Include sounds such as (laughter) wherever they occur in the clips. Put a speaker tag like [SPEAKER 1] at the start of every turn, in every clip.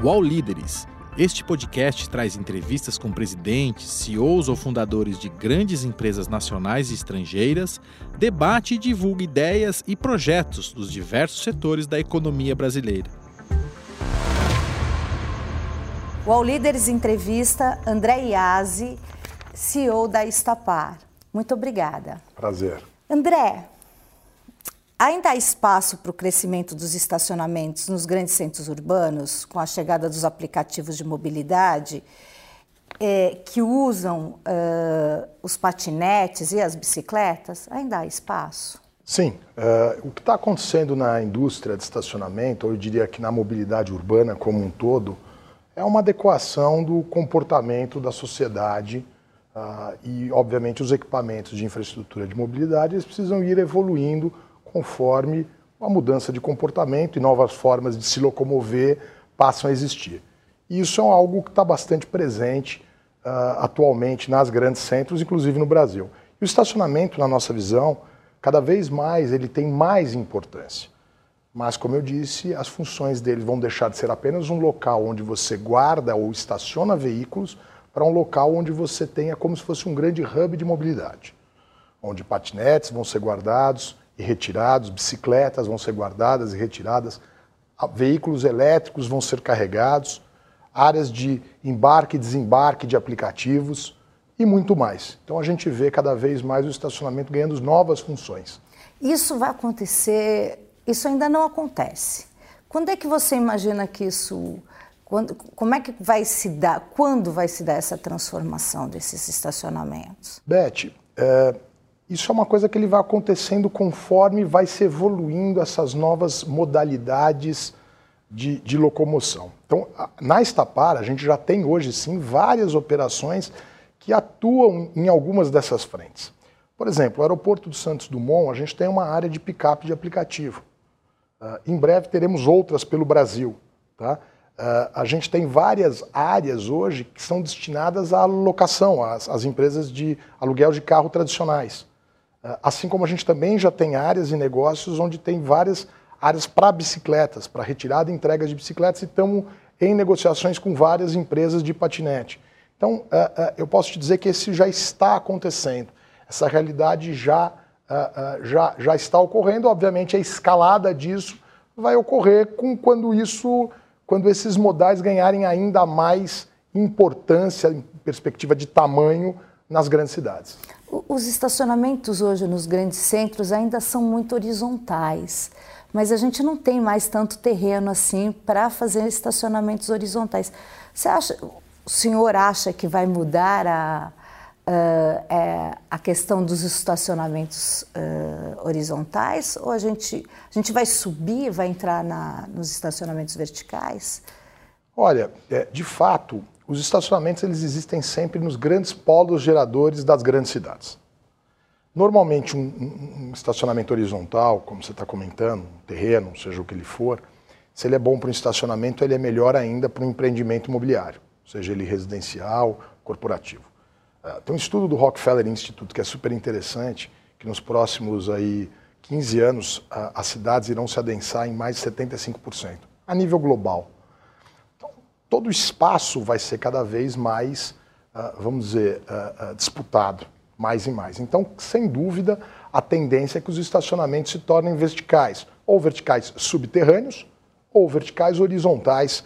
[SPEAKER 1] UOL Líderes. Este podcast traz entrevistas com presidentes, CEOs ou fundadores de grandes empresas nacionais e estrangeiras, debate e divulga ideias e projetos dos diversos setores da economia brasileira.
[SPEAKER 2] UOL Líderes entrevista André Iazzi, CEO da Estapar. Muito obrigada.
[SPEAKER 3] Prazer.
[SPEAKER 2] André, Ainda há espaço para o crescimento dos estacionamentos nos grandes centros urbanos, com a chegada dos aplicativos de mobilidade, é, que usam uh, os patinetes e as bicicletas? Ainda há espaço?
[SPEAKER 3] Sim. Uh, o que está acontecendo na indústria de estacionamento, ou eu diria que na mobilidade urbana como um todo, é uma adequação do comportamento da sociedade uh, e, obviamente, os equipamentos de infraestrutura de mobilidade eles precisam ir evoluindo conforme a mudança de comportamento e novas formas de se locomover passam a existir. E isso é algo que está bastante presente uh, atualmente nas grandes centros, inclusive no Brasil. E o estacionamento, na nossa visão, cada vez mais ele tem mais importância. Mas, como eu disse, as funções dele vão deixar de ser apenas um local onde você guarda ou estaciona veículos para um local onde você tenha como se fosse um grande hub de mobilidade, onde patinetes vão ser guardados, e retirados, bicicletas vão ser guardadas e retiradas, veículos elétricos vão ser carregados, áreas de embarque e desembarque de aplicativos e muito mais. Então a gente vê cada vez mais o estacionamento ganhando novas funções.
[SPEAKER 2] Isso vai acontecer, isso ainda não acontece. Quando é que você imagina que isso quando, como é que vai se dar, quando vai se dar essa transformação desses estacionamentos?
[SPEAKER 3] Beth, é, isso é uma coisa que ele vai acontecendo conforme vai se evoluindo essas novas modalidades de, de locomoção. Então, na Estapar, a gente já tem hoje sim várias operações que atuam em algumas dessas frentes. Por exemplo, o aeroporto do Santos Dumont, a gente tem uma área de picape de aplicativo. Uh, em breve teremos outras pelo Brasil. Tá? Uh, a gente tem várias áreas hoje que são destinadas à locação, às, às empresas de aluguel de carro tradicionais. Ah, assim como a gente também já tem áreas e negócios onde tem várias áreas para bicicletas, para retirada e entrega de bicicletas, e estamos em negociações com várias empresas de patinete. Então, ah, ah, eu posso te dizer que esse já está acontecendo. Essa realidade já, já, já está ocorrendo. Obviamente, a escalada disso vai ocorrer com quando isso, quando esses modais ganharem ainda mais importância em perspectiva de tamanho nas grandes cidades.
[SPEAKER 2] Os estacionamentos hoje nos grandes centros ainda são muito horizontais, mas a gente não tem mais tanto terreno assim para fazer estacionamentos horizontais. Você acha, o senhor acha que vai mudar a, a, é, a questão dos estacionamentos uh, horizontais ou a gente, a gente vai subir, vai entrar na, nos estacionamentos verticais?
[SPEAKER 3] Olha, é, de fato, os estacionamentos eles existem sempre nos grandes polos geradores das grandes cidades. Normalmente, um, um, estacionamento horizontal, como você está comentando, um terreno, seja o que ele for, se ele é bom para um estacionamento, ele é melhor ainda para um empreendimento imobiliário, seja ele residencial, corporativo. Uh, tem um estudo do Rockefeller Institute que é super interessante, que nos próximos aí 15 anos uh, as cidades irão se adensar em mais de 75%, a nível global todo o espaço vai ser cada vez mais, uh, vamos dizer, uh, uh, disputado, mais e mais. Então, sem dúvida, a tendência é que os estacionamentos se tornem verticais, ou verticais subterrâneos, ou verticais horizontais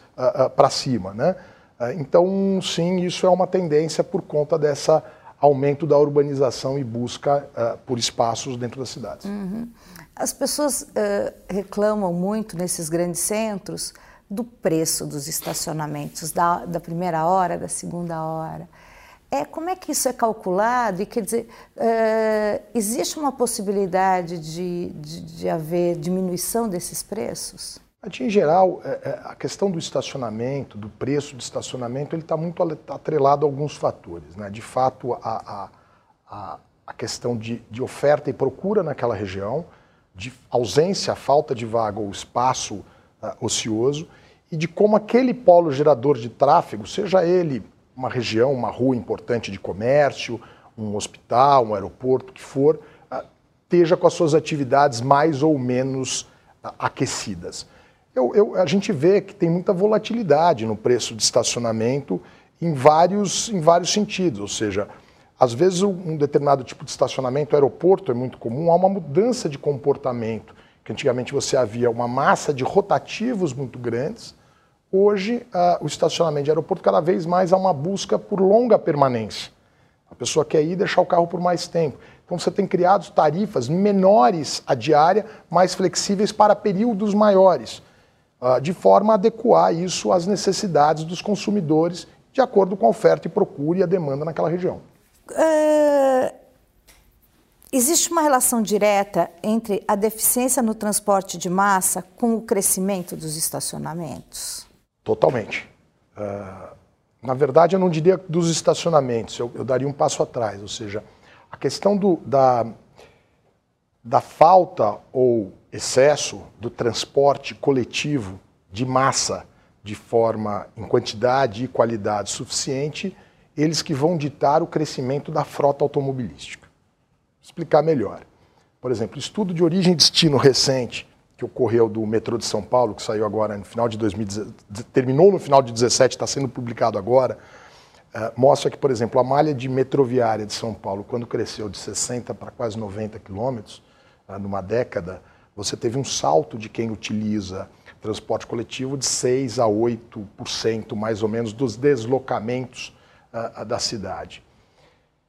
[SPEAKER 3] para cima. Né? então, sim, isso é uma tendência por conta dessa aumento da urbanização e busca por espaços dentro das cidades.
[SPEAKER 2] Uhum. As pessoas reclamam muito nesses grandes centros do preço dos estacionamentos, da, da primeira hora, da segunda hora. É, como é que isso é calculado? E quer dizer, uh, existe uma possibilidade de, de, de, haver diminuição desses preços?
[SPEAKER 3] Em geral, é, é, a questão do estacionamento, do preço do estacionamento, ele está muito atrelado a alguns fatores. Né? De fato, a, a, a questão de, de oferta e procura naquela região, de ausência, falta de vaga ou espaço uh, ocioso, e de como aquele polo gerador de tráfego, seja ele uma região, uma rua importante de comércio, um hospital, um aeroporto, que for, ah, esteja com as suas atividades mais ou menos ah, aquecidas. Eu, eu, a gente vê que tem muita volatilidade no preço de estacionamento em vários, em vários sentidos. Ou seja, às vezes um determinado tipo de estacionamento, aeroporto é muito comum, há uma mudança de comportamento. Que antigamente você havia uma massa de rotativos muito grandes. Hoje, uh, o estacionamento de aeroporto cada vez mais há uma busca por longa permanência. A pessoa quer ir e deixar o carro por mais tempo. Então você tem criado tarifas menores a diária, mais flexíveis para períodos maiores, ah, de forma a adequar isso às necessidades dos consumidores, de acordo com a oferta e procura e a demanda naquela região. Uh,
[SPEAKER 2] existe uma relação direta entre a deficiência no transporte de massa com o crescimento dos estacionamentos?
[SPEAKER 3] Totalmente. Uh, na verdade, eu não diria dos estacionamentos, eu, eu daria um passo atrás, ou seja, a questão do, da, da falta ou excesso do transporte coletivo de massa de forma em quantidade e qualidade suficiente, eles que vão ditar o crescimento da frota automobilística. Vou explicar melhor. Por exemplo, estudo de origem e destino recente que ocorreu do metrô de São Paulo, que saiu agora no final de 2017, terminou no final de 2017, está sendo publicado agora, Uh, mostra que, por exemplo, a malha de metroviária de São Paulo, quando cresceu de 60 para quase 90 quilômetros, uh, numa década, você teve um salto de quem utiliza transporte coletivo de 6 a 8%, mais ou menos, dos deslocamentos uh, da cidade.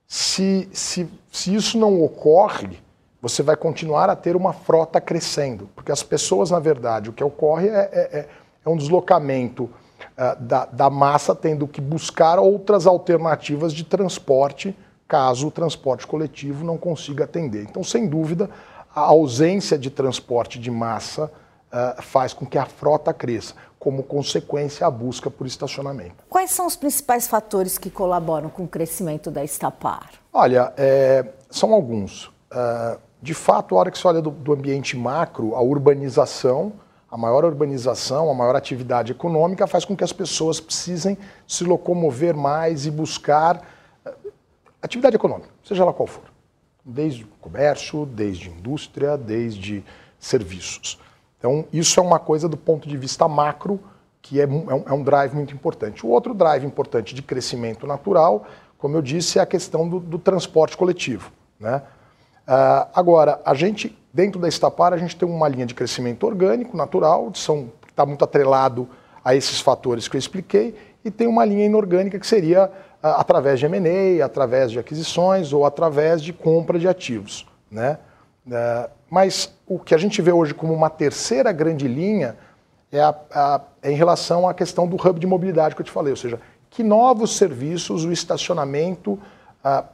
[SPEAKER 3] Se, se, se isso não ocorre, você vai continuar a ter uma frota crescendo, porque as pessoas, na verdade, o que ocorre é, é, é, é um deslocamento uh, da, da massa tendo que buscar outras alternativas de transporte, caso o transporte coletivo não consiga atender. Então, sem dúvida, a ausência de transporte de massa uh, faz com que a frota cresça, como consequência a busca por estacionamento.
[SPEAKER 2] Quais são os principais fatores que colaboram com o crescimento da Estapar?
[SPEAKER 3] Olha, é, são alguns. Uh, de fato, a hora que se olha do, do ambiente macro, a urbanização a maior urbanização, a maior atividade econômica faz com que as pessoas precisem se locomover mais e buscar eh, atividade econômica, seja lá qual for. Desde comércio, desde indústria, desde serviços. Então, isso é uma coisa do ponto de vista macro, que é, é um, é um drive muito importante. O outro drive importante de crescimento natural, como eu disse, é a questão do, do transporte coletivo. Né? Uh, agora, a gente Dentro da Estapar, a gente tem uma linha de crescimento orgânico, natural, que está muito atrelado a esses fatores que eu expliquei, e tem uma linha inorgânica que seria uh, através de M&A, através de aquisições ou através de compra de ativos. Né? Uh, mas o que a gente vê hoje como uma terceira grande linha é, a, a, é em relação à questão do hub de mobilidade que eu te falei, ou seja, que novos serviços o estacionamento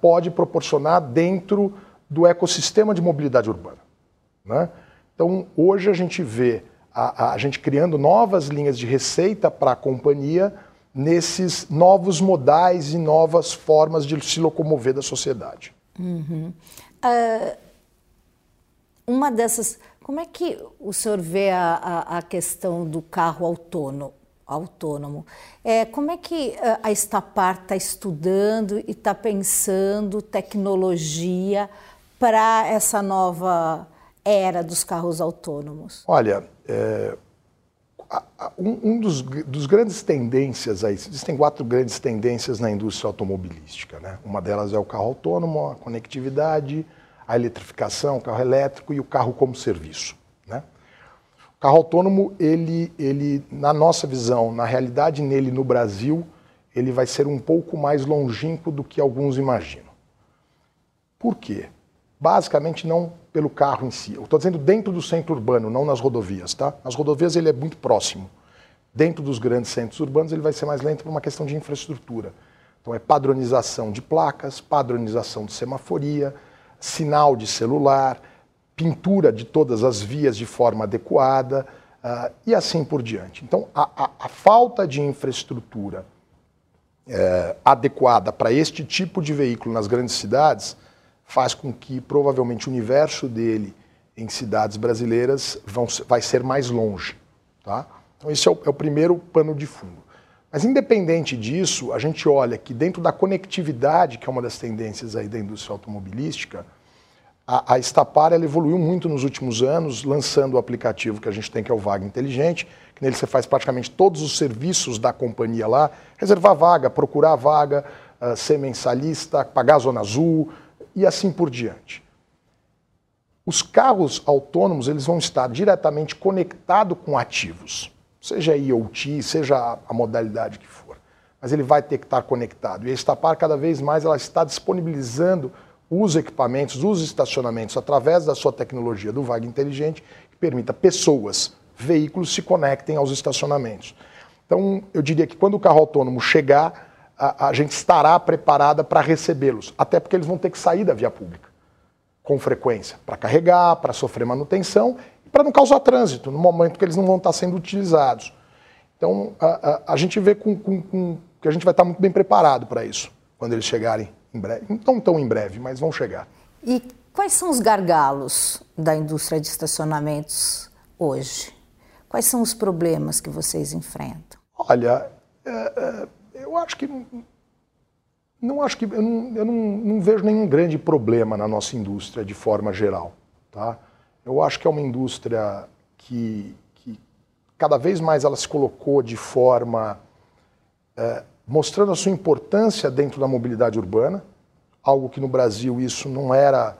[SPEAKER 3] pode proporcionar dentro do ecossistema de mobilidade urbana. Né? Então, hoje a gente vê a, a, gente criando novas linhas de receita para a companhia nesses novos modais e novas formas de se locomover da sociedade.
[SPEAKER 2] Uhum. Uh, uma dessas. Como é que o senhor vê a, a, a questão do carro autônomo? autônomo. É, como é que a Estapar está estudando e está pensando tecnologia para essa nova era dos carros autônomos?
[SPEAKER 3] Olha, é, um, um dos, dos, grandes tendências aí, existem quatro grandes tendências na indústria automobilística. Né? Uma delas é o carro autônomo, a conectividade, a eletrificação, o carro elétrico e o carro como serviço. Né? O carro autônomo, ele, ele, na nossa visão, na realidade nele no Brasil, ele vai ser um pouco mais longínquo do que alguns imaginam. Por quê? Basicamente não pelo carro em si. Eu estou dizendo dentro do centro urbano, não nas rodovias, tá? Nas rodovias ele é muito próximo. Dentro dos grandes centros urbanos ele vai ser mais lento por uma questão de infraestrutura. Então é padronização de placas, padronização de semaforia, sinal de celular, pintura de todas as vias de forma adequada uh, e assim por diante. Então a, a, a falta de infraestrutura é, adequada para este tipo de veículo nas grandes cidades faz com que provavelmente o universo dele em cidades brasileiras vão, vai ser mais longe. Tá? Então, esse é o, é o primeiro pano de fundo. Mas, independente disso, a gente olha que dentro da conectividade, que é uma das tendências aí da indústria automobilística, A, a Estapar ela evoluiu muito nos últimos anos, lançando o aplicativo que a gente tem, que é o Vaga Inteligente, que nele você faz praticamente todos os serviços da companhia lá, reservar vaga, procurar vaga, uh, ser mensalista, pagar a zona azul e assim por diante. Os carros autônomos eles vão estar diretamente conectados com ativos, seja IoT, seja a modalidade que for. Mas ele vai ter que estar conectado. E a Estapar, cada vez mais, ela está disponibilizando os equipamentos, os estacionamentos, através da sua tecnologia do Vaga Inteligente, que permita pessoas, veículos se conectem aos estacionamentos. Então, eu diria que quando o carro autônomo chegar, a, a gente estará preparada para recebê-los, até porque eles vão ter que sair da via pública com frequência, para carregar, para sofrer manutenção e para não causar trânsito no momento que eles não vão estar sendo utilizados. Então, a, a, a gente vê com, com, com, que a gente vai estar muito bem preparado para isso, quando eles chegarem em breve. Não tão em breve, mas vão chegar.
[SPEAKER 2] E quais são os gargalos da indústria de estacionamentos hoje? Quais são os problemas que vocês enfrentam?
[SPEAKER 3] Olha, é, é, eu acho que não acho que eu, não, eu não, não, vejo nenhum grande problema na nossa indústria de forma geral, tá? Eu acho que é uma indústria que, que cada vez mais ela se colocou de forma é, mostrando a sua importância dentro da mobilidade urbana, algo que no Brasil isso não era,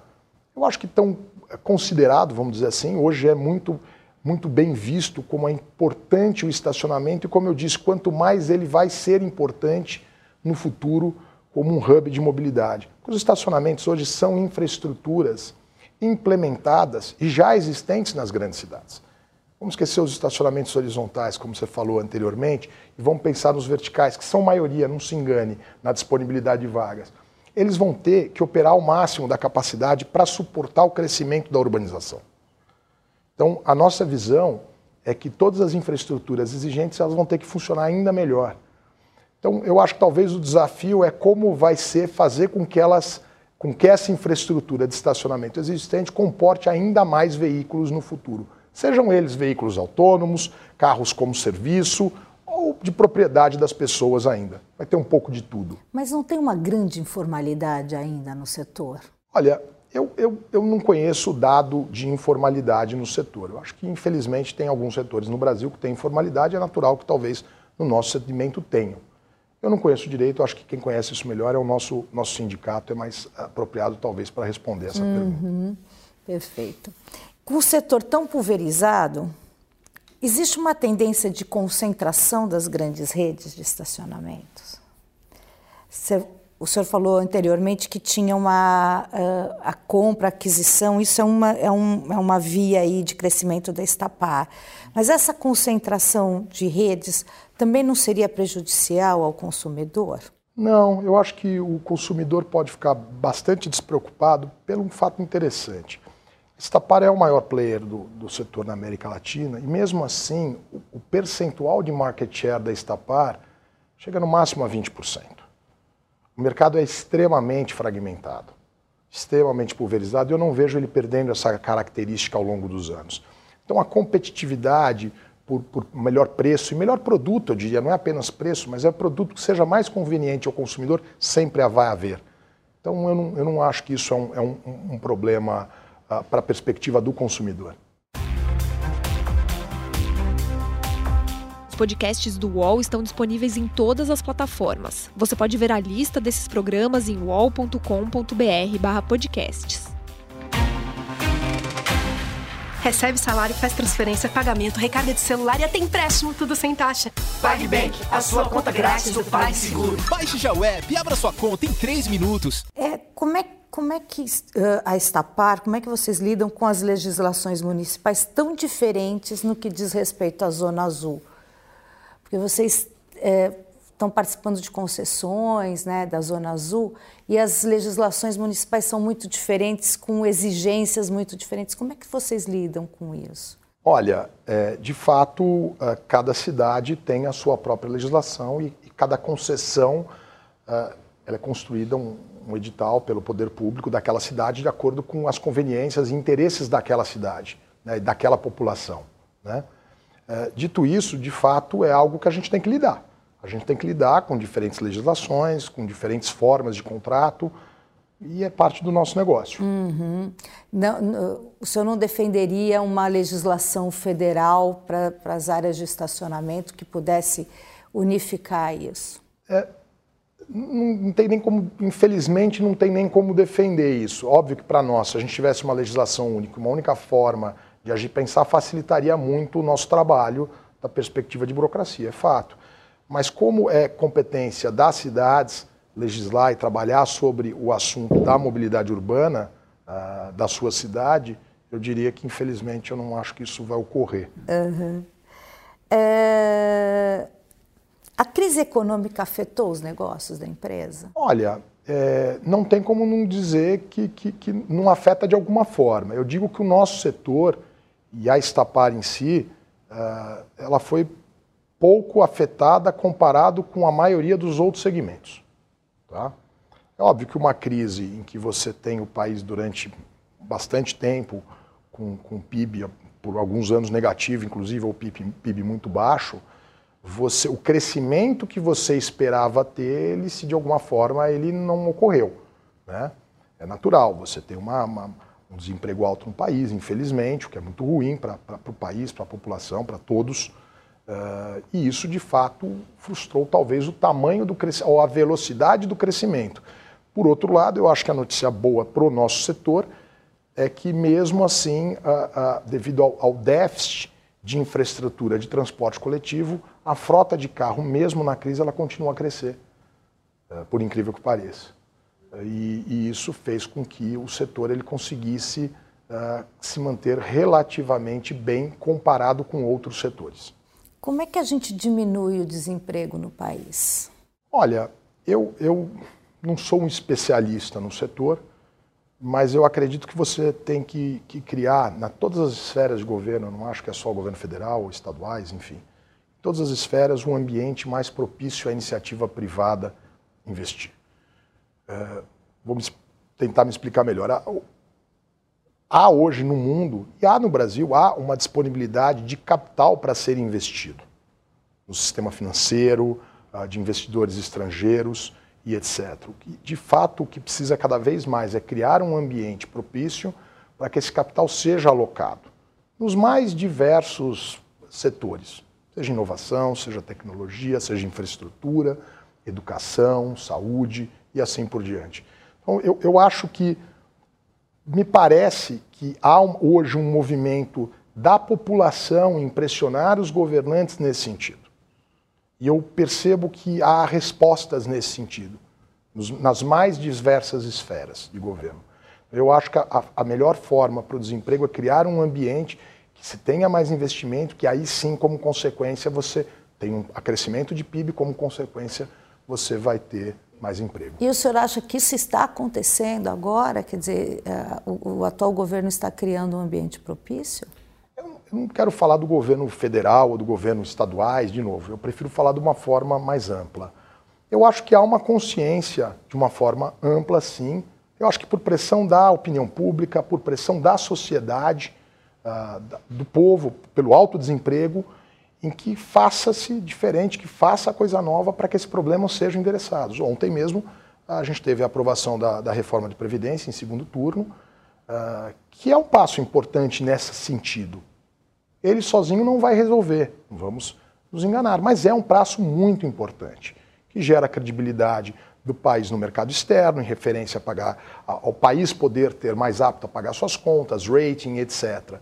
[SPEAKER 3] eu acho que tão considerado, vamos dizer assim, hoje é muito muito bem visto como é importante o estacionamento e como eu disse, quanto mais ele vai ser importante no futuro como um hub de mobilidade. Os estacionamentos hoje são infraestruturas implementadas e já existentes nas grandes cidades. Vamos esquecer os estacionamentos horizontais, como você falou anteriormente, e vamos pensar nos verticais, que são maioria, não se engane, na disponibilidade de vagas. Eles vão ter que operar ao máximo da capacidade para suportar o crescimento da urbanização. Então, a nossa visão é que todas as infraestruturas exigentes elas vão ter que funcionar ainda melhor. Então, eu acho que talvez o desafio é como vai ser fazer com que elas, com que essa infraestrutura de estacionamento existente comporte ainda mais veículos no futuro. Sejam eles veículos autônomos, carros como serviço ou de propriedade das pessoas ainda. Vai ter um pouco de tudo.
[SPEAKER 2] Mas não tem uma grande informalidade ainda no setor?
[SPEAKER 3] Olha, eu, eu, eu não conheço dado de informalidade no setor. Eu acho que, infelizmente, tem alguns setores no Brasil que têm informalidade, é natural que talvez no nosso segmento tenham. Eu não conheço direito, acho que quem conhece isso melhor é o nosso, nosso sindicato, é mais apropriado talvez para responder essa uhum, pergunta.
[SPEAKER 2] Perfeito. Com o setor tão pulverizado, existe uma tendência de concentração das grandes redes de estacionamentos. O senhor falou anteriormente que tinha uma a compra, a aquisição, isso é uma, é, um, é uma via aí de crescimento da Estapar. Mas essa concentração de redes também não seria prejudicial ao consumidor?
[SPEAKER 3] Não, eu acho que o consumidor pode ficar bastante despreocupado pelo um fato interessante. Estapar é o maior player do, do setor na América Latina e, mesmo assim, o, o percentual de market share da Estapar chega no máximo a 20%. O mercado é extremamente fragmentado, extremamente pulverizado e eu não vejo ele perdendo essa característica ao longo dos anos. Então, a competitividade por, por, melhor preço e melhor produto, eu diria, não é apenas preço, mas é produto que seja mais conveniente ao consumidor, sempre vai haver. Então, eu não, eu não acho que isso é um, é um, um problema uh, para a perspectiva do consumidor.
[SPEAKER 4] Podcasts do UOL estão disponíveis em todas as plataformas. Você pode ver a lista desses programas em wall.com.br/podcasts.
[SPEAKER 5] Recebe salário, faz transferência, pagamento, recarga de celular e até empréstimo, tudo sem taxa.
[SPEAKER 6] PagBank, a sua conta grátis do PagSeguro.
[SPEAKER 7] Baixe já o app e abra sua conta em 3 minutos.
[SPEAKER 2] É, como é como é que uh, a Estapar, como é que vocês lidam com as legislações municipais tão diferentes no que diz respeito à Zona Azul? Porque vocês é, estão participando de concessões né, da Zona Azul e as legislações municipais são muito diferentes, com exigências muito diferentes. Como é que vocês lidam com isso?
[SPEAKER 3] Olha, é, de fato, é, cada cidade tem a sua própria legislação e, e cada concessão é, é construída um, um edital pelo poder público daquela cidade de acordo com as conveniências e interesses daquela cidade, né, daquela população. Né? É, dito isso, de fato, é algo que a gente tem que lidar. A gente tem que lidar com diferentes legislações, com diferentes formas de contrato, e é parte do nosso negócio.
[SPEAKER 2] Uhum. Não, não, o senhor não defenderia uma legislação federal para as áreas de estacionamento que pudesse unificar isso?
[SPEAKER 3] É, não, não, tem nem como, infelizmente, não tem nem como defender isso. Óbvio que para nós, se a gente tivesse uma legislação única, uma única forma de agir pensar, facilitaria muito o nosso trabalho da perspectiva de burocracia, é fato. Mas como é competência das cidades legislar e trabalhar sobre o assunto da mobilidade urbana uh, da sua cidade, eu diria que infelizmente eu não acho que isso vai ocorrer.
[SPEAKER 2] Uhum. É... A crise econômica afetou os negócios da empresa?
[SPEAKER 3] Olha, é, não tem como não dizer que, que, que, não afeta de alguma forma. Eu digo que o nosso setor e a Estapar em si, uh, ela foi pouco afetada comparado com a maioria dos outros segmentos. Tá? É óbvio que uma crise em que você tem o país durante bastante tempo com, com PIB por alguns anos negativo, inclusive o PIB, PIB muito baixo, você, o crescimento que você esperava ter, ele se de alguma forma ele não ocorreu. Né? É natural, você tem uma, uma, um desemprego alto no país, infelizmente, o que é muito ruim para o país, para a população, para todos. Uh, e isso, de fato, frustrou talvez o tamanho do crescimento, ou a velocidade do crescimento. Por outro lado, eu acho que a notícia boa para o nosso setor é que, mesmo assim, uh, uh, devido ao, ao déficit de infraestrutura de transporte coletivo, a frota de carro, mesmo na crise, ela continua a crescer, eh, por incrível que pareça. E, e isso fez com que o setor ele conseguisse uh, se manter relativamente bem comparado com outros setores.
[SPEAKER 2] Como é que a gente diminui o desemprego no país?
[SPEAKER 3] Olha, eu, eu não sou um especialista no setor, mas eu acredito que você tem que, que criar, na todas as esferas de governo, eu não acho que é só o governo federal ou estaduais, enfim, em todas as esferas, um ambiente mais propício à iniciativa privada investir. É, vou me, tentar me explicar melhor. Há, há hoje no mundo, e há no Brasil, há uma disponibilidade de capital para ser investido no sistema financeiro, ah, de investidores estrangeiros e etc. De fato, o que precisa cada vez mais é criar um ambiente propício para que esse capital seja alocado nos mais diversos setores, seja inovação, seja tecnologia, seja infraestrutura, educação, saúde e assim por diante. Então, eu, eu acho que me parece que há hoje um movimento da população impressionar os governantes nesse sentido. E eu percebo que há respostas nesse sentido, nos, nas mais diversas esferas de governo. Eu acho que a, a melhor forma para o desemprego é criar um ambiente que se tenha mais investimento, que aí sim, como consequência, você tem um acrescimento de PIB, como consequência, você vai ter mais emprego.
[SPEAKER 2] E o senhor acha que isso está acontecendo agora? Quer dizer, é, o, o atual governo está criando um ambiente propício?
[SPEAKER 3] Eu não quero falar do governo federal ou do governo estaduais, de novo, eu prefiro falar de uma forma mais ampla. Eu acho que há uma consciência de uma forma ampla, sim. Eu acho que por pressão da opinião pública, por pressão da sociedade, uh, do povo, pelo alto desemprego, em que faça-se diferente, que faça coisa nova para que esse problema seja endereçado. Ontem mesmo a gente teve a aprovação da, da reforma de Previdência em segundo turno, uh, que é um passo importante nesse sentido ele sozinho não vai resolver, vamos nos enganar, mas é um prazo muito importante, que gera credibilidade do país no mercado externo, em referência a pagar, ao país poder ter mais apto a pagar suas contas, rating, etc.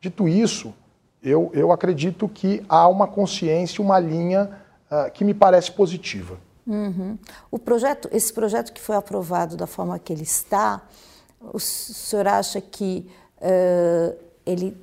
[SPEAKER 3] Dito isso, eu, eu acredito que há uma consciência, uma linha uh, que me parece positiva.
[SPEAKER 2] Uhum. O projeto, esse projeto que foi aprovado da forma que ele está, o senhor acha que uh, ele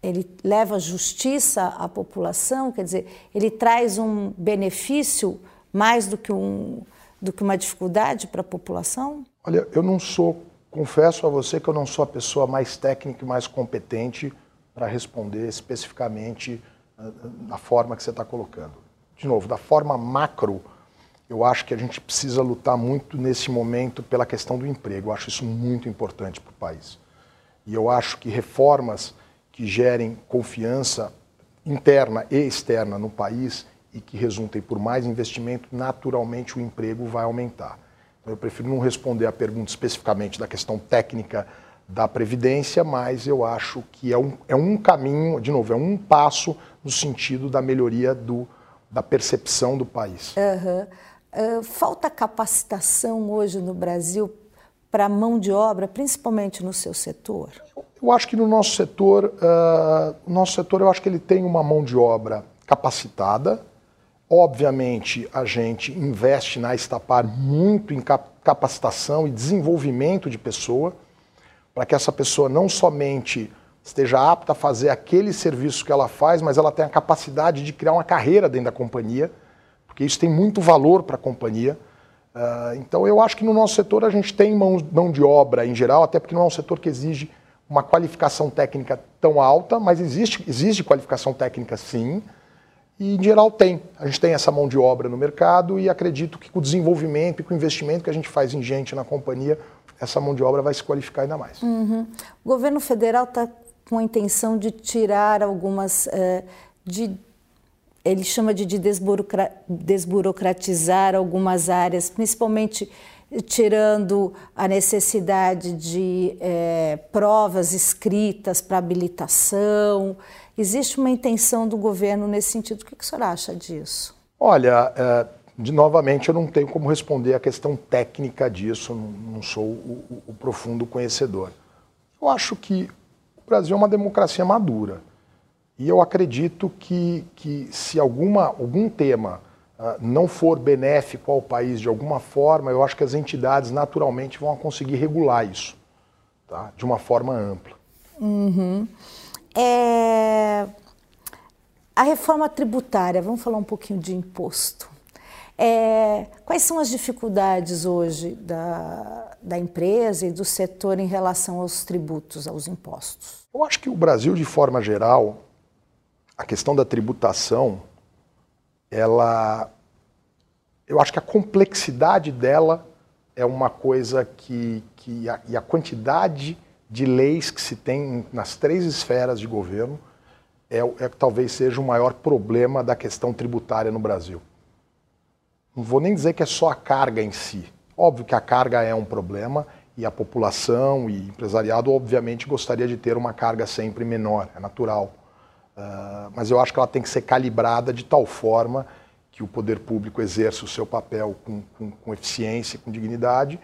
[SPEAKER 2] ele leva justiça à população, quer dizer, ele traz um benefício mais do que, um, do que uma dificuldade para a população?
[SPEAKER 3] Olha, eu não sou, confesso a você que eu não sou a pessoa mais técnica e mais competente para responder especificamente na ah, forma que você está colocando. De novo, da forma macro, eu acho que a gente precisa lutar muito nesse momento pela questão do emprego. Eu acho isso muito importante para o país. E eu acho que reformas que gerem confiança interna e externa no país e que resultem por mais investimento, naturalmente o emprego vai aumentar. Eu prefiro não responder a pergunta especificamente da questão técnica da Previdência, mas eu acho que é um, é um caminho, de novo, é um passo no sentido da melhoria do, da percepção do país.
[SPEAKER 2] Uhum. Uh, falta capacitação hoje no Brasil para mão de obra, principalmente no seu setor?
[SPEAKER 3] Eu acho que no nosso setor, uh, nosso setor, eu acho que ele tem uma mão de obra capacitada. Obviamente, a gente investe na Estapar muito em capacitação e desenvolvimento de pessoa, para que essa pessoa não somente esteja apta a fazer aquele serviço que ela faz, mas ela tenha a capacidade de criar uma carreira dentro da companhia, porque isso tem muito valor para a companhia. Uh, então, eu acho que no nosso setor a gente tem mão, mão de obra em geral, até porque não é um setor que exige uma qualificação técnica tão alta, mas existe, existe qualificação técnica sim, e em geral tem. A gente tem essa mão de obra no mercado e acredito que com o desenvolvimento e com o investimento que a gente faz em gente na companhia, essa mão de obra vai se qualificar ainda mais.
[SPEAKER 2] Uhum. O governo federal está com a intenção de tirar algumas. Uh, de, ele chama de, de desburocratizar algumas áreas, principalmente tirando a necessidade de é, provas escritas para habilitação. Existe uma intenção do governo nesse sentido. O que, que o senhor acha disso?
[SPEAKER 3] Olha, é, de, novamente, eu não tenho como responder a questão técnica disso, não, sou o, o, o profundo conhecedor. Eu acho que o Brasil é uma democracia madura. E eu acredito que, que se alguma, algum tema uh, não for benéfico ao país de alguma forma, eu acho que as entidades naturalmente vão conseguir regular isso, tá? de uma forma ampla.
[SPEAKER 2] Uhum. É... A reforma tributária, vamos falar um pouquinho de imposto. É... Quais são as dificuldades hoje da, da empresa e do setor em relação aos tributos, aos impostos?
[SPEAKER 3] Eu acho que o Brasil, de forma geral, a questão da tributação ela. Eu acho que a complexidade dela é uma coisa que. que a, e a quantidade de leis que se tem nas três esferas de governo é, é talvez seja o maior problema da questão tributária no Brasil. Não vou nem dizer que é só a carga em si. Óbvio que a carga é um problema e a população e empresariado, obviamente, gostaria de ter uma carga sempre menor, é natural. Uh, mas eu acho que ela tem que ser calibrada de tal forma que o poder público exerça o seu papel com, com, com eficiência, com dignidade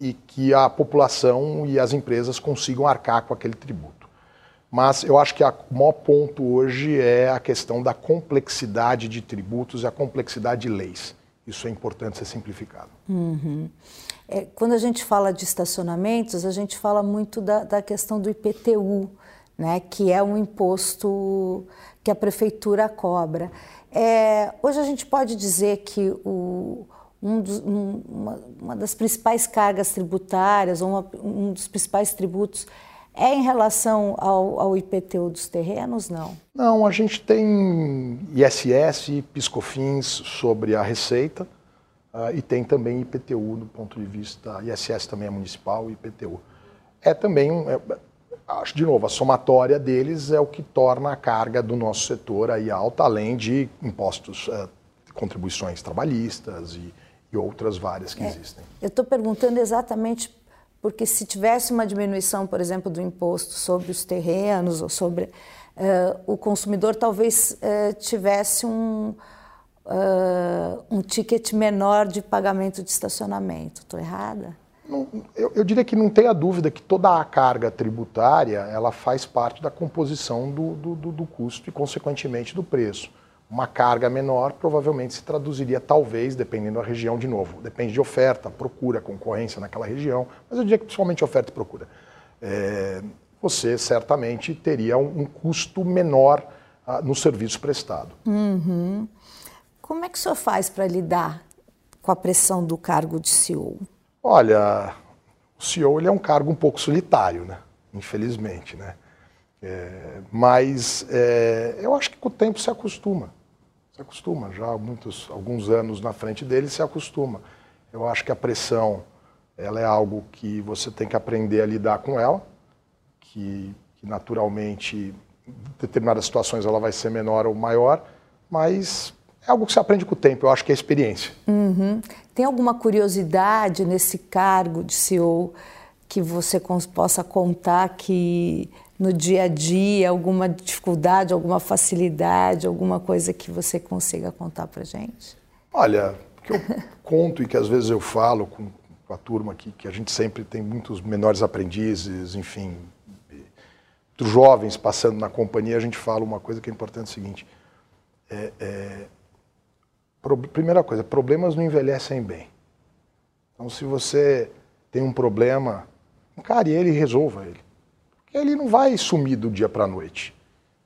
[SPEAKER 3] e que a população e as empresas consigam arcar com aquele tributo. Mas eu acho que o maior ponto hoje é a questão da complexidade de tributos e a complexidade de leis. Isso é importante ser simplificado.
[SPEAKER 2] Uhum. É, quando a gente fala de estacionamentos, a gente fala muito da, da questão do IPTU, né, que é um imposto que a prefeitura cobra. É, hoje a gente pode dizer que o, um dos, um, uma, uma, das principais cargas tributárias, ou uma, um dos principais tributos, é em relação ao, ao, IPTU dos terrenos, não?
[SPEAKER 3] Não, a gente tem ISS, PiscoFins sobre a receita uh, e tem também IPTU do ponto de vista, ISS também é municipal, IPTU. É também, é, acho, de novo, a somatória deles é o que torna a carga do nosso setor aí alta, além de impostos, uh, contribuições trabalhistas e, e, outras várias que é, existem.
[SPEAKER 2] Eu estou perguntando exatamente porque se tivesse uma diminuição, por exemplo, do imposto sobre os terrenos ou sobre uh, o consumidor, talvez uh, tivesse um, um ticket menor de pagamento de estacionamento. Estou errada?
[SPEAKER 3] Não, eu, eu, diria que não tenha dúvida que toda a carga tributária ela faz parte da composição do, do, do, do custo e, consequentemente, do preço. Uma carga menor provavelmente se traduziria, talvez, dependendo da região, de novo, depende de oferta, procura, concorrência naquela região, mas eu diria que principalmente oferta e procura. É, você certamente teria um, um custo menor ah, no serviço prestado.
[SPEAKER 2] Uhum. Como é que o senhor faz para lidar com a pressão do cargo de CEO?
[SPEAKER 3] Olha, o CEO ele é um cargo um pouco solitário, né? infelizmente. Né? É, mas é, eu acho que com o tempo se acostuma. Se acostuma. Já há muitos, alguns anos na frente dele se acostuma. Eu acho que a pressão ela é algo que você tem que aprender a lidar com ela, que, que naturalmente em determinadas situações ela vai ser menor ou maior, mas é algo que você aprende com o tempo, eu acho que é experiência.
[SPEAKER 2] Uhum. Tem alguma curiosidade nesse cargo de CEO que você possa contar que no dia a dia, alguma dificuldade, alguma facilidade, alguma coisa que você consiga contar para gente?
[SPEAKER 3] Olha, o que eu (laughs) conto e que às vezes eu falo com, com a turma aqui, que a gente sempre tem muitos menores aprendizes, enfim, jovens passando na companhia, a gente fala uma coisa que é importante, é o seguinte, é, é, pro, primeira coisa, problemas não envelhecem bem. Então, se você tem um problema, encare ele e resolva ele ele não vai sumir do dia para a noite.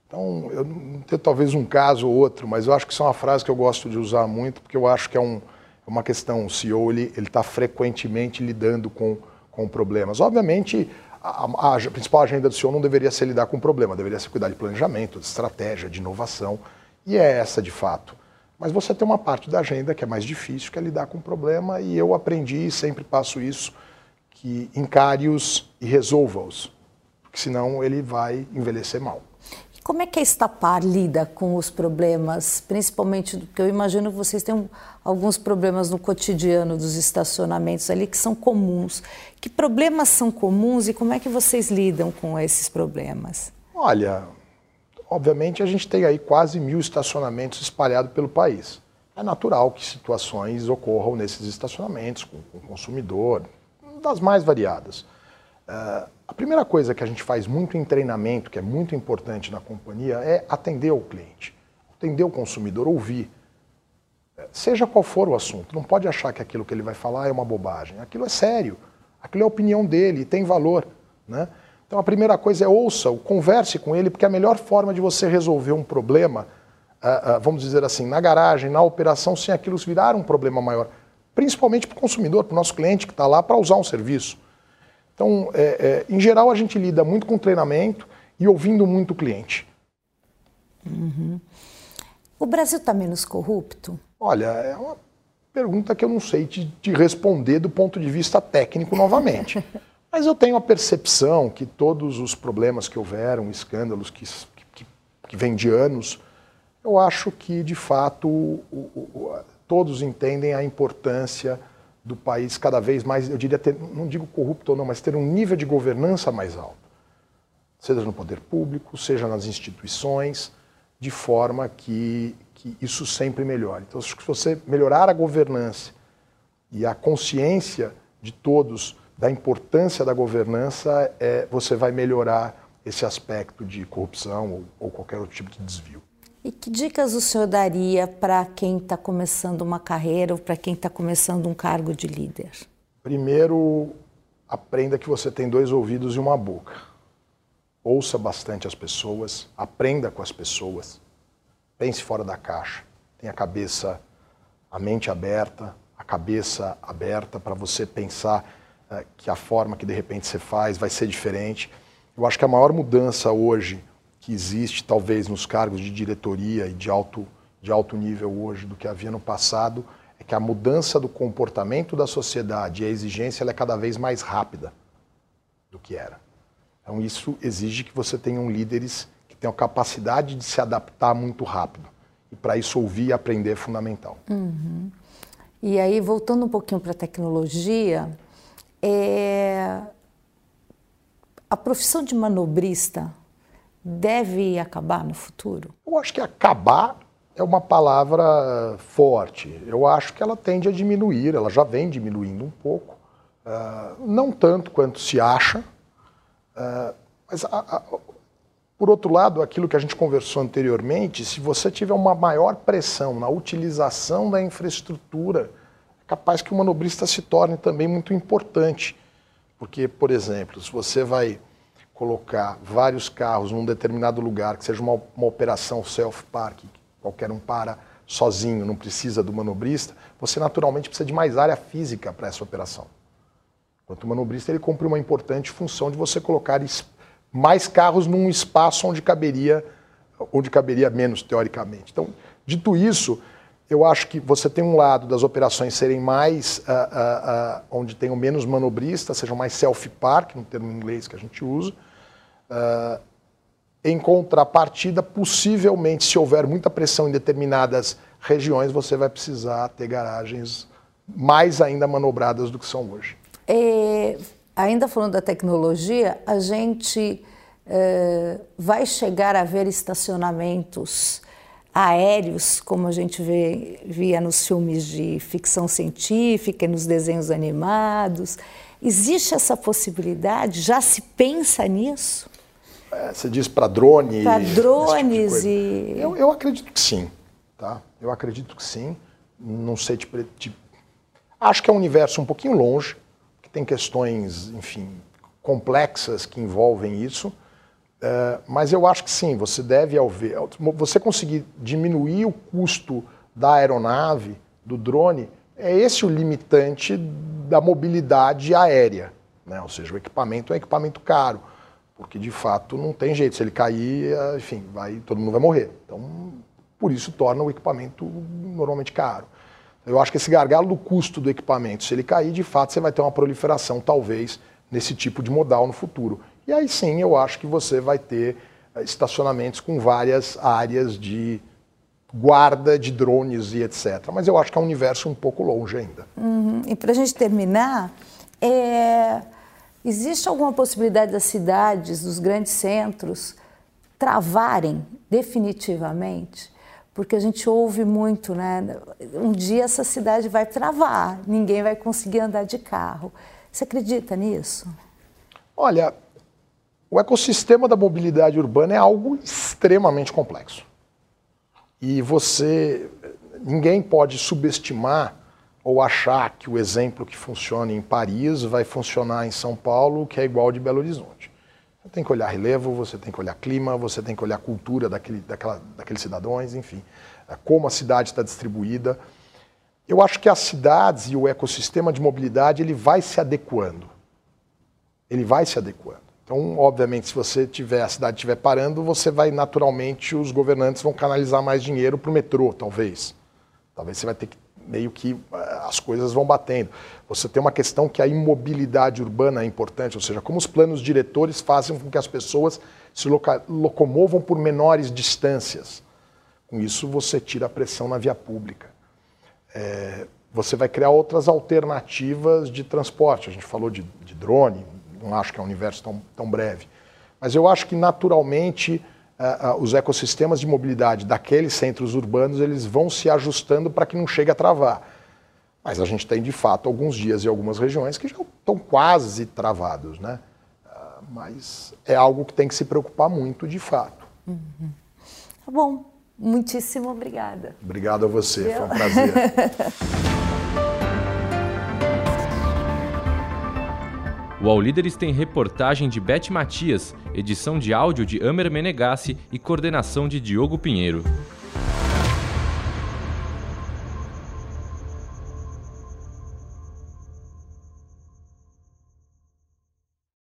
[SPEAKER 3] Então, eu não tenho talvez um caso ou outro, mas eu acho que isso é uma frase que eu gosto de usar muito, porque eu acho que é, um, é uma questão. O CEO ele está frequentemente lidando com, com problemas. Obviamente, a, a, principal agenda do CEO não deveria ser lidar com problema, deveria ser cuidar de planejamento, de estratégia, de inovação, e é essa de fato. Mas você tem uma parte da agenda que é mais difícil, que é lidar com problema, e eu aprendi, e sempre passo isso, que encare-os e resolva-os porque senão ele vai envelhecer mal.
[SPEAKER 2] E como é que a Estapar lida com os problemas, principalmente porque eu imagino que vocês têm alguns problemas no cotidiano dos estacionamentos ali que são comuns. Que problemas são comuns e como é que vocês lidam com esses problemas?
[SPEAKER 3] Olha, obviamente a gente tem aí quase mil estacionamentos espalhados pelo país. É natural que situações ocorram nesses estacionamentos com, com o consumidor, das mais variadas. Uh, a primeira coisa que a gente faz muito em treinamento, que é muito importante na companhia, é atender o cliente, atender o consumidor, ouvir. É, seja qual for o assunto, não pode achar que aquilo que ele vai falar é uma bobagem. Aquilo é sério, aquilo é a opinião dele, tem valor. Né? Então a primeira coisa é ouça, converse com ele, porque a melhor forma de você resolver um problema, uh, uh, vamos dizer assim, na garagem, na operação, sem aquilo virar um problema maior, principalmente para o consumidor, para o nosso cliente que está lá para usar um serviço. Então, é, é, em geral, a gente lida muito com treinamento e ouvindo muito o cliente.
[SPEAKER 2] Uhum. O Brasil está menos corrupto?
[SPEAKER 3] Olha, é uma pergunta que eu não sei te, te responder do ponto de vista técnico novamente. (laughs) Mas eu tenho a percepção que todos os problemas que houveram, escândalos que, que, que vêm de anos, eu acho que, de fato, o, o, todos entendem a importância do país cada vez mais, eu diria, ter, não digo corrupto ou não, mas ter um nível de governança mais alto. Seja no poder público, seja nas instituições, de forma que, que isso sempre melhore. Então, se você melhorar a governança e a consciência de todos da importância da governança, é, você vai melhorar esse aspecto de corrupção ou, ou qualquer outro tipo de desvio.
[SPEAKER 2] E que dicas o senhor daria para quem está começando uma carreira ou para quem está começando um cargo de líder?
[SPEAKER 3] Primeiro, aprenda que você tem dois ouvidos e uma boca. Ouça bastante as pessoas, aprenda com as pessoas, pense fora da caixa, tenha a cabeça, a mente aberta, a cabeça aberta para você pensar uh, que a forma que de repente você faz vai ser diferente. Eu acho que a maior mudança hoje que existe talvez nos cargos de diretoria e de alto, de alto nível hoje do que havia no passado é que a mudança do comportamento da sociedade e a exigência é cada vez mais rápida do que era. Então isso exige que você tenham líderes que tenham capacidade de se adaptar muito rápido. E para isso ouvir e aprender é fundamental.
[SPEAKER 2] Uhum. E aí, voltando um pouquinho para a tecnologia, é... a profissão de manobrista deve acabar no futuro?
[SPEAKER 3] Eu acho que acabar é uma palavra forte. Eu acho que ela tende a diminuir, ela já vem diminuindo um pouco. Uh, não tanto quanto se acha, uh, mas a, a, por outro lado, aquilo que a gente conversou anteriormente, se você tiver uma maior pressão na utilização da infraestrutura, é capaz que o manobrista se torne também muito importante. Porque, por exemplo, se você vai colocar vários carros num determinado lugar, que seja uma, uma operação self-park, qualquer um para sozinho, não precisa do manobrista, você naturalmente precisa de mais área física para essa operação. Enquanto o manobrista ele cumpre uma importante função de você colocar mais carros num espaço onde caberia, onde caberia menos teoricamente. Então, dito isso, eu acho que você tem um lado das operações serem mais, uh, uh, uh, onde tenham menos manobristas, sejam mais self-park, no termo inglês que a gente usa. em contrapartida, possivelmente, se houver muita pressão em determinadas regiões você vai precisar ter garagens mais ainda manobradas do que são hoje.
[SPEAKER 2] É, ainda falando da tecnologia, a gente é, vai chegar a ver estacionamentos aéreos, como a gente vê, via nos filmes de ficção científica, nos desenhos animados. Existe essa possibilidade? Já se pensa nisso?
[SPEAKER 3] É, você diz para drones?
[SPEAKER 2] Para drones tipo e.
[SPEAKER 3] Eu, eu, acredito que sim. Tá? Eu acredito que sim. Não sei te, te... Acho que é um universo um pouquinho longe, que tem questões, enfim, complexas que envolvem isso. É, mas eu acho que sim, você deve, ao ver, você conseguir diminuir o custo da aeronave, do drone, é esse o limitante da mobilidade aérea. Né? Ou seja, o equipamento é um equipamento caro, porque de fato não tem jeito. Se ele cair, é, enfim, vai, todo mundo vai morrer. Então, por isso torna o equipamento normalmente caro. Eu acho que esse gargalo do custo do equipamento, se ele cair, de fato você vai ter uma proliferação, talvez, nesse tipo de modal no futuro. E aí sim eu acho que você vai ter eh, estacionamentos com várias áreas de guarda de drones e etc. Mas eu acho que é um universo um pouco longe ainda.
[SPEAKER 2] Uhum. E para a gente terminar, é... existe alguma possibilidade das cidades, dos grandes centros, travarem definitivamente? Porque a gente ouve muito, né? Um dia essa cidade vai travar, ninguém vai conseguir andar de carro. Você acredita nisso?
[SPEAKER 3] Olha, o ecossistema da mobilidade urbana é algo extremamente complexo. E você. Ninguém pode subestimar ou achar que o exemplo que funciona em Paris vai funcionar em São Paulo, que é igual de Belo Horizonte. Você tem que olhar relevo, você tem que olhar clima, você tem que olhar cultura daquele, daquela, daqueles cidadãos, enfim, é, como a cidade está distribuída. Eu acho que as cidades e o ecossistema de mobilidade ele vai se adequando. Ele vai se adequando. Então, obviamente, se você tiver a cidade estiver parando, você vai naturalmente os governantes vão canalizar mais dinheiro para o metrô, talvez. Talvez você vai ter que meio que eh, as coisas vão batendo. Você tem uma questão que a imobilidade urbana é importante, ou seja, como os planos diretores fazem com que as pessoas se locomovam por menores distâncias. Com isso, você tira a pressão na via pública. É, você vai criar outras alternativas de transporte. A gente falou de, de drone, não acho que é um universo tão, tão breve. Mas eu acho que naturalmente uh, uh, os ecossistemas de mobilidade daqueles centros urbanos eles vão se ajustando para que não chegue a travar. Mas a gente tem de fato alguns dias e algumas regiões que já estão quase travados, né? Uh, mas é algo que tem que se preocupar muito de fato.
[SPEAKER 2] Uhum. Tá bom. Muitíssimo obrigada.
[SPEAKER 3] Obrigado a você, foi um prazer. (laughs)
[SPEAKER 8] O All Líderes tem reportagem de Beth Matias, edição de áudio de Amer Menegassi e coordenação de Diogo Pinheiro.